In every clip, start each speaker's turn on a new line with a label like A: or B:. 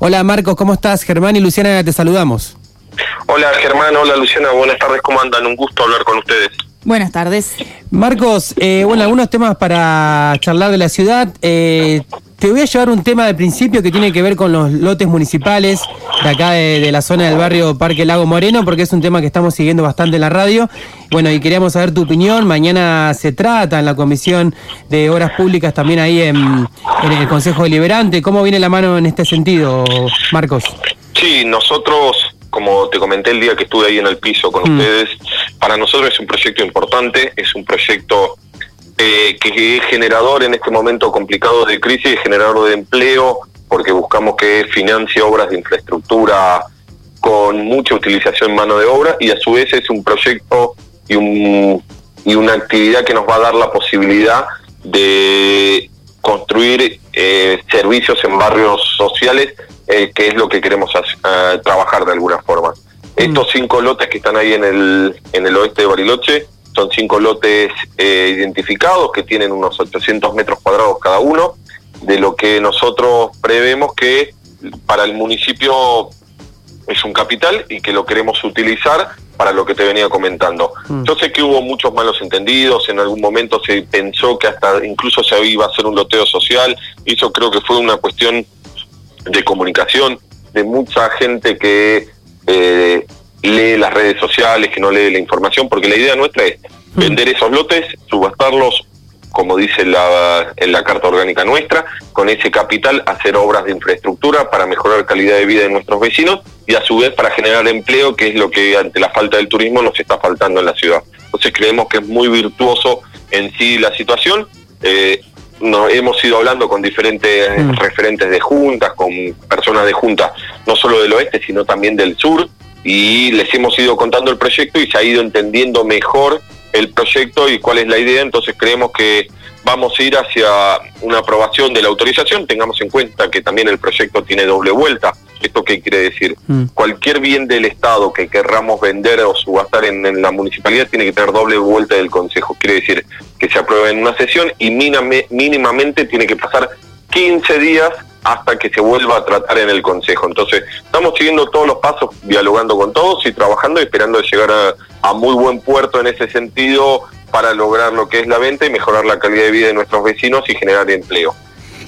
A: Hola Marcos, ¿cómo estás? Germán y Luciana te saludamos.
B: Hola Germán, hola Luciana, buenas tardes, ¿cómo andan? Un gusto hablar con ustedes.
C: Buenas tardes.
A: Marcos, eh, bueno, algunos temas para charlar de la ciudad. Eh, te voy a llevar un tema de principio que tiene que ver con los lotes municipales de acá de, la zona del barrio Parque Lago Moreno, porque es un tema que estamos siguiendo bastante en la radio. Bueno, y queríamos saber tu opinión. Mañana se trata en la Comisión de Obras Públicas, también ahí en, en el Consejo Deliberante. ¿Cómo viene la mano en este sentido, Marcos?
B: Sí, nosotros como te comenté el día que estuve ahí en el piso con mm. ustedes, para nosotros es un proyecto importante, es un proyecto eh, que es generador en este momento complicado de crisis, generador de empleo, porque buscamos que financie obras de infraestructura con mucha utilización en mano de obra y a su vez es un proyecto y, un, y una actividad que nos va a dar la posibilidad de construir eh, servicios en barrios sociales eh, que es lo que queremos trabajar de alguna forma. Mm. Estos cinco lotes que están ahí en el, en el oeste de Bariloche son cinco lotes eh, identificados que tienen unos 800 metros cuadrados cada uno, de lo que nosotros prevemos que para el municipio es un capital y que lo queremos utilizar para lo que te venía comentando. Mm. Yo sé que hubo muchos malos entendidos, en algún momento se pensó que hasta incluso se iba a hacer un loteo social, y eso creo que fue una cuestión de comunicación de mucha gente que eh, lee las redes sociales, que no lee la información, porque la idea nuestra es hmm. vender esos lotes, subastarlos, como dice la, en la carta orgánica nuestra, con ese capital hacer obras de infraestructura para mejorar calidad de vida de nuestros vecinos y a su vez para generar empleo, que es lo que ante la falta del turismo nos está faltando en la ciudad. Entonces creemos que es muy virtuoso en sí la situación. Eh, no, hemos ido hablando con diferentes mm. referentes de juntas, con personas de juntas, no solo del oeste, sino también del sur, y les hemos ido contando el proyecto y se ha ido entendiendo mejor el proyecto y cuál es la idea, entonces creemos que vamos a ir hacia una aprobación de la autorización, tengamos en cuenta que también el proyecto tiene doble vuelta, ¿Esto qué quiere decir? Mm. Cualquier bien del Estado que querramos vender o subastar en, la municipalidad tiene que tener doble vuelta del Consejo. Quiere decir que se apruebe en una sesión y mínimamente tiene que pasar 15 días hasta que se vuelva a tratar en el Consejo. Entonces, estamos siguiendo todos los pasos, dialogando con todos y trabajando esperando llegar a, muy buen puerto en ese sentido para lograr lo que es la venta y mejorar la calidad de vida de nuestros vecinos y generar empleo.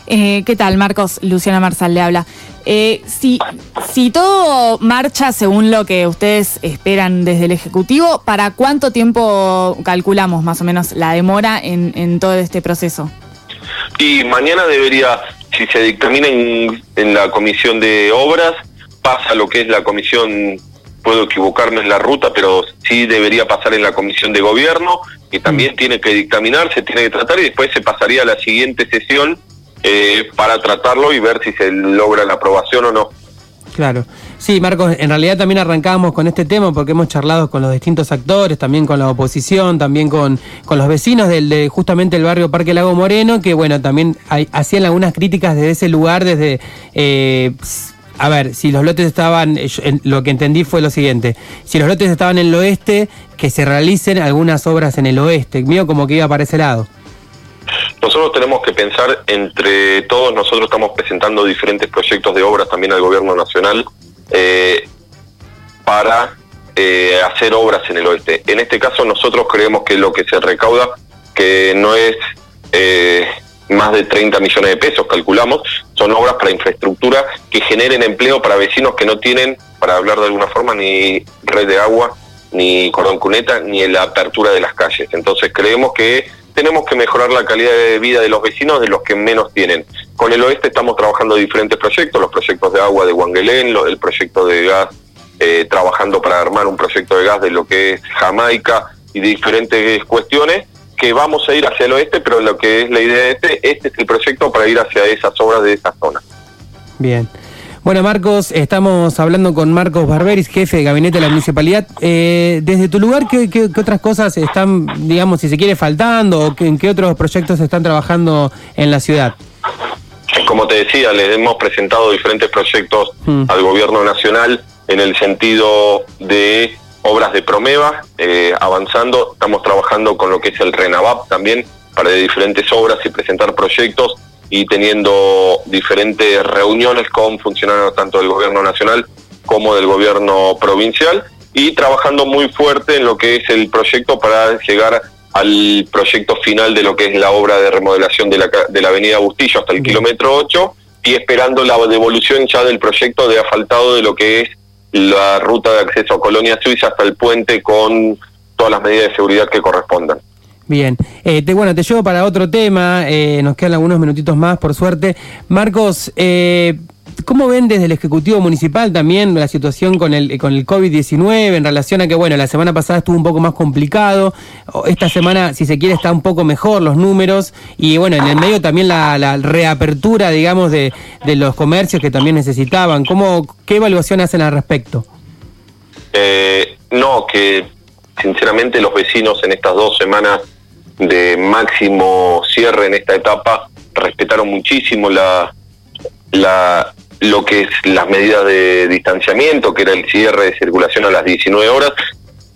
C: Eh, ¿Qué tal, Marcos? Luciana Marsal le habla. Eh, si, si todo marcha según lo que ustedes esperan desde el Ejecutivo, ¿para cuánto tiempo calculamos más o menos la demora en todo este proceso?
B: Y mañana debería, si se dictamina en, en, la comisión de obras, pasa lo que es la comisión, puedo equivocarme en la ruta, pero sí debería pasar en la comisión de gobierno, que también mm. tiene que dictaminar, se tiene que tratar y después se pasaría a la siguiente sesión eh, para tratarlo y ver si se logra la aprobación o no.
A: Claro. Sí, Marcos, en realidad también arrancamos con este tema porque hemos charlado con los distintos actores, también con la oposición, también con, con los vecinos del, de justamente el barrio Parque Lago Moreno, que bueno, también hacían algunas críticas desde ese lugar, desde... Eh, a ver, si los lotes estaban, lo que entendí fue lo siguiente, si los lotes estaban en el oeste, que se realicen algunas obras en el oeste, mío como que iba para ese lado.
B: Nosotros tenemos que pensar entre todos, nosotros estamos presentando diferentes proyectos de obras también al gobierno nacional eh, para eh, hacer obras en el oeste. En este caso nosotros creemos que lo que se recauda, que no es eh, más de 30 millones de pesos, calculamos, son obras para infraestructura que generen empleo para vecinos que no tienen, para hablar de alguna forma, ni red de agua, ni cordón cuneta, ni la apertura de las calles. Entonces creemos que tenemos que mejorar la calidad de vida de los vecinos, de los que menos tienen. Con el oeste estamos trabajando diferentes proyectos, los proyectos de agua de Wangelén, el proyecto de gas, eh, trabajando para armar un proyecto de gas de lo que es Jamaica y diferentes cuestiones que vamos a ir hacia el oeste, pero lo que es la idea de este, este es el proyecto para ir hacia esas obras de esa zona.
A: Bien. Bueno, Marcos, estamos hablando con Marcos Barberis, jefe de gabinete de la municipalidad. Eh, desde tu lugar, ¿qué, otras cosas están, digamos, si se quiere, faltando o en qué otros proyectos están trabajando en la ciudad?
B: Como te decía, les hemos presentado diferentes proyectos mm. al gobierno nacional en el sentido de obras de Promeva, eh, avanzando, estamos trabajando con lo que es el RENAVAP también para diferentes obras y presentar proyectos y teniendo diferentes reuniones con funcionarios tanto del gobierno nacional como del gobierno provincial y trabajando muy fuerte en lo que es el proyecto para llegar al proyecto final de lo que es la obra de remodelación de la, de la avenida Bustillo hasta el kilómetro 8 y esperando la devolución ya del proyecto de asfaltado de lo que es la ruta de acceso a Colonia Suiza hasta el puente con todas las medidas de seguridad que correspondan.
A: Bien, eh, te, bueno, te llevo para otro tema, eh, nos quedan algunos minutitos más, por suerte. Marcos, eh, ¿Cómo ven desde el Ejecutivo Municipal también la situación con el, con el COVID-19 en relación a que, bueno, la semana pasada estuvo un poco más complicado, esta semana, si se quiere, está un poco mejor los números y, bueno, en el medio también la, reapertura, digamos, de, de, los comercios que también necesitaban? ¿Cómo, ¿Qué evaluación hacen al respecto?
B: Eh, no, que sinceramente los vecinos en estas dos semanas de máximo cierre en esta etapa respetaron muchísimo la, la, lo que es las medidas de distanciamiento, que era el cierre de circulación a las 19 horas.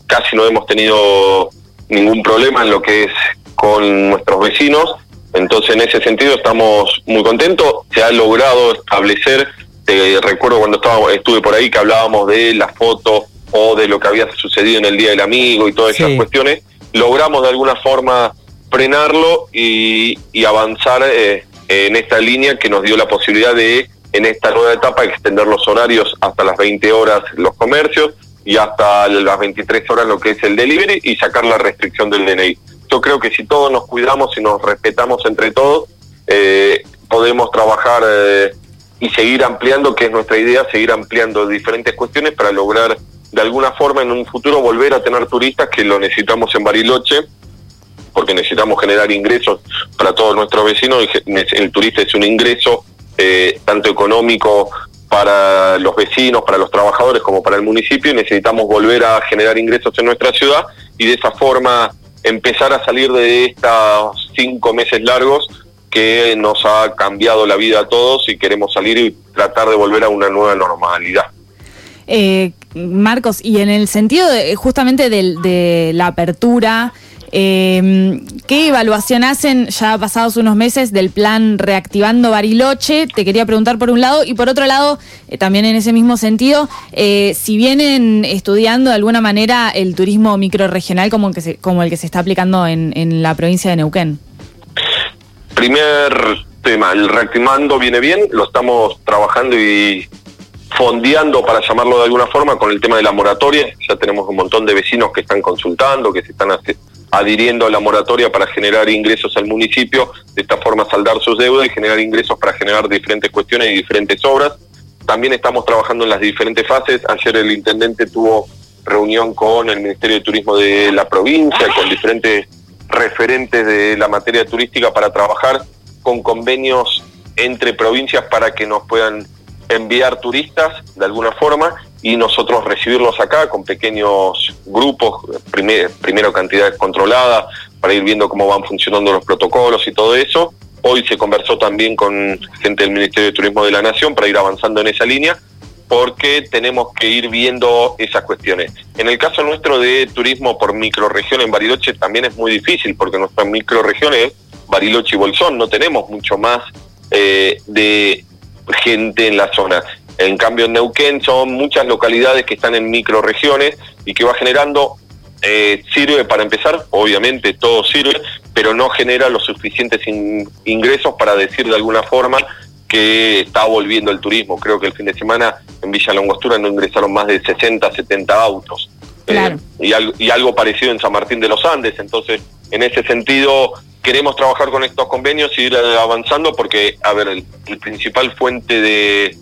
B: Casi no hemos tenido ningún problema en lo que es con nuestros vecinos. Entonces, en ese sentido, estamos muy contentos. Se ha logrado establecer, recuerdo cuando estaba, estuve por ahí que hablábamos de la foto o de lo que había sucedido en el Día del Amigo y todas esas cuestiones. Logramos de alguna forma frenarlo y, avanzar eh, en esta línea que nos dio la posibilidad de en esta nueva etapa extender los horarios hasta las 20 horas los comercios y hasta las 23 horas lo que es el delivery y sacar la restricción del DNI. Yo creo que si todos nos cuidamos y nos respetamos entre todos, eh, podemos trabajar eh, y seguir ampliando, que es nuestra idea, seguir ampliando diferentes cuestiones para lograr de alguna forma en un futuro volver a tener turistas que lo necesitamos en Bariloche porque necesitamos generar ingresos para todos nuestros vecinos. El turista es un ingreso eh, tanto económico para los vecinos, para los trabajadores como para el municipio y necesitamos volver a generar ingresos en nuestra ciudad y de esa forma empezar a salir de estos cinco meses largos que nos ha cambiado la vida a todos y queremos salir y tratar de volver a una nueva normalidad.
C: Eh, Marcos, y en el sentido justamente de la apertura, eh, ¿Qué evaluación hacen ya pasados unos meses del plan Reactivando Bariloche? Te quería preguntar por un lado y por otro lado, eh, también en ese mismo sentido, eh, si vienen estudiando de alguna manera el turismo microregional como el que se, como el que se está aplicando en, en la provincia de Neuquén.
B: Primer tema, el Reactivando viene bien, lo estamos trabajando y fondeando, para llamarlo de alguna forma, con el tema de la moratoria. Ya tenemos un montón de vecinos que están consultando, que se están adhiriendo a la moratoria para generar ingresos al municipio, de esta forma saldar sus deudas y generar ingresos para generar diferentes cuestiones y diferentes obras. También estamos trabajando en las diferentes fases. Ayer el intendente tuvo reunión con el Ministerio de Turismo de la provincia, con diferentes referentes de la materia turística para trabajar con convenios entre provincias para que nos puedan enviar turistas de alguna forma y nosotros recibirlos acá con pequeños grupos, primero cantidad controlada, para ir viendo cómo van funcionando los protocolos y todo eso. Hoy se conversó también con gente del Ministerio de Turismo de la Nación para ir avanzando en esa línea, porque tenemos que ir viendo esas cuestiones. En el caso nuestro de turismo por microregión en Bariloche también es muy difícil, porque nuestra microregión es Bariloche y Bolsón, no tenemos mucho más eh, de gente en la zona. En cambio, en Neuquén son muchas localidades que están en microregiones y que va generando, eh, sirve para empezar, obviamente todo sirve, pero no genera los suficientes ingresos para decir de alguna forma que está volviendo el turismo. Creo que el fin de semana en Villa Langostura no ingresaron más de 60, 70 autos. Eh, y, algo, y algo parecido en San Martín de los Andes. Entonces, en ese sentido, queremos trabajar con estos convenios y ir avanzando porque, a ver, el, principal fuente de,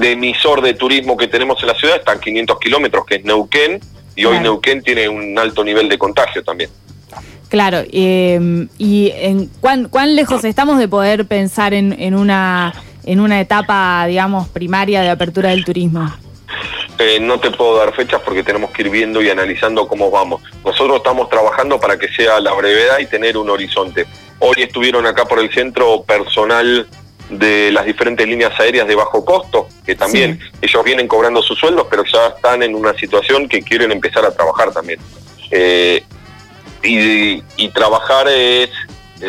B: emisor de turismo que tenemos en la ciudad está a 500 kilómetros, que es Neuquén, y hoy Neuquén tiene un alto nivel de contagio también.
C: Claro, em, y en cuán, cuán lejos estamos de poder pensar en, en, una, en una etapa, digamos, primaria de apertura del turismo.
B: Eh, no te puedo dar fechas porque tenemos que ir viendo y analizando cómo vamos. Nosotros estamos trabajando para que sea la brevedad y tener un horizonte. Hoy estuvieron acá por el centro personal de las diferentes líneas aéreas de bajo costo, que también ellos vienen cobrando sus sueldos, pero ya están en una situación que quieren empezar a trabajar también. Eh, y, trabajar es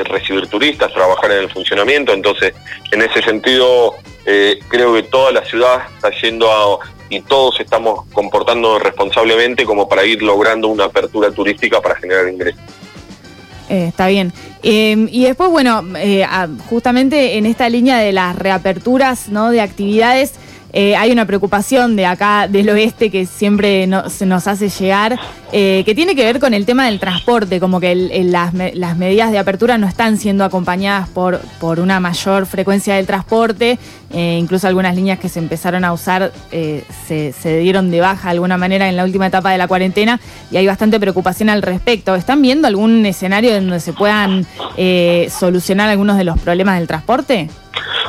B: recibir turistas, trabajar en el funcionamiento, entonces en ese sentido eh, creo que toda la ciudad está yendo a, y todos estamos comportando responsablemente como para ir logrando una apertura turística para generar ingresos.
C: Eh, está bien. Eh, y después, bueno, eh, justamente en esta línea de las reaperturas ¿no? de actividades, eh, hay una preocupación de acá del oeste que siempre se nos hace llegar, eh, que tiene que ver con el tema del transporte, como que las, medidas de apertura no están siendo acompañadas por, por una mayor frecuencia del transporte, eh, incluso algunas líneas que se empezaron a usar se, se, dieron de baja de alguna manera en la última etapa de la cuarentena y hay bastante preocupación al respecto. ¿Están viendo algún escenario donde se puedan solucionar algunos de los problemas del transporte?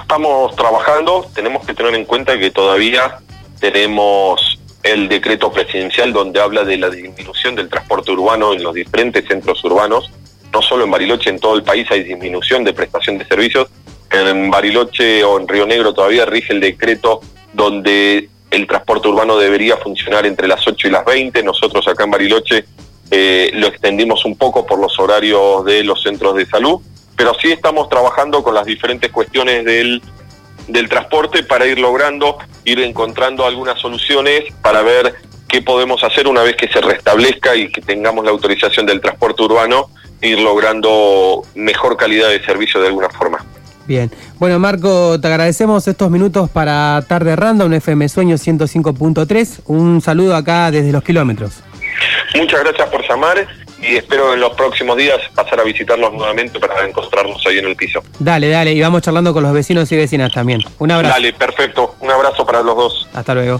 B: Estamos trabajando, tenemos que tener en cuenta que todavía tenemos el decreto presidencial donde habla de la disminución del transporte urbano en los diferentes centros urbanos, no solo en Bariloche, en todo el país hay disminución de prestación de servicios. En Bariloche o en Río Negro todavía rige el decreto donde el transporte urbano debería funcionar entre las 8 y las 20. Nosotros acá en Bariloche eh, lo extendimos un poco por los horarios de los centros de salud pero sí estamos trabajando con las diferentes cuestiones del, del transporte para ir logrando, ir encontrando algunas soluciones para ver qué podemos hacer una vez que se restablezca y que tengamos la autorización del transporte urbano, ir logrando mejor calidad de servicio de alguna forma.
A: Bien. Bueno, Marco, te agradecemos estos minutos para Tarde un FM Sueño 105.3. Un saludo acá desde los kilómetros.
B: Muchas gracias por llamar y espero en los próximos días pasar a visitarlos nuevamente para encontrarnos ahí en el piso.
A: Dale, dale, y vamos charlando con los vecinos y vecinas también. Un abrazo.
B: Dale, perfecto. Un abrazo para los dos.
A: Hasta luego.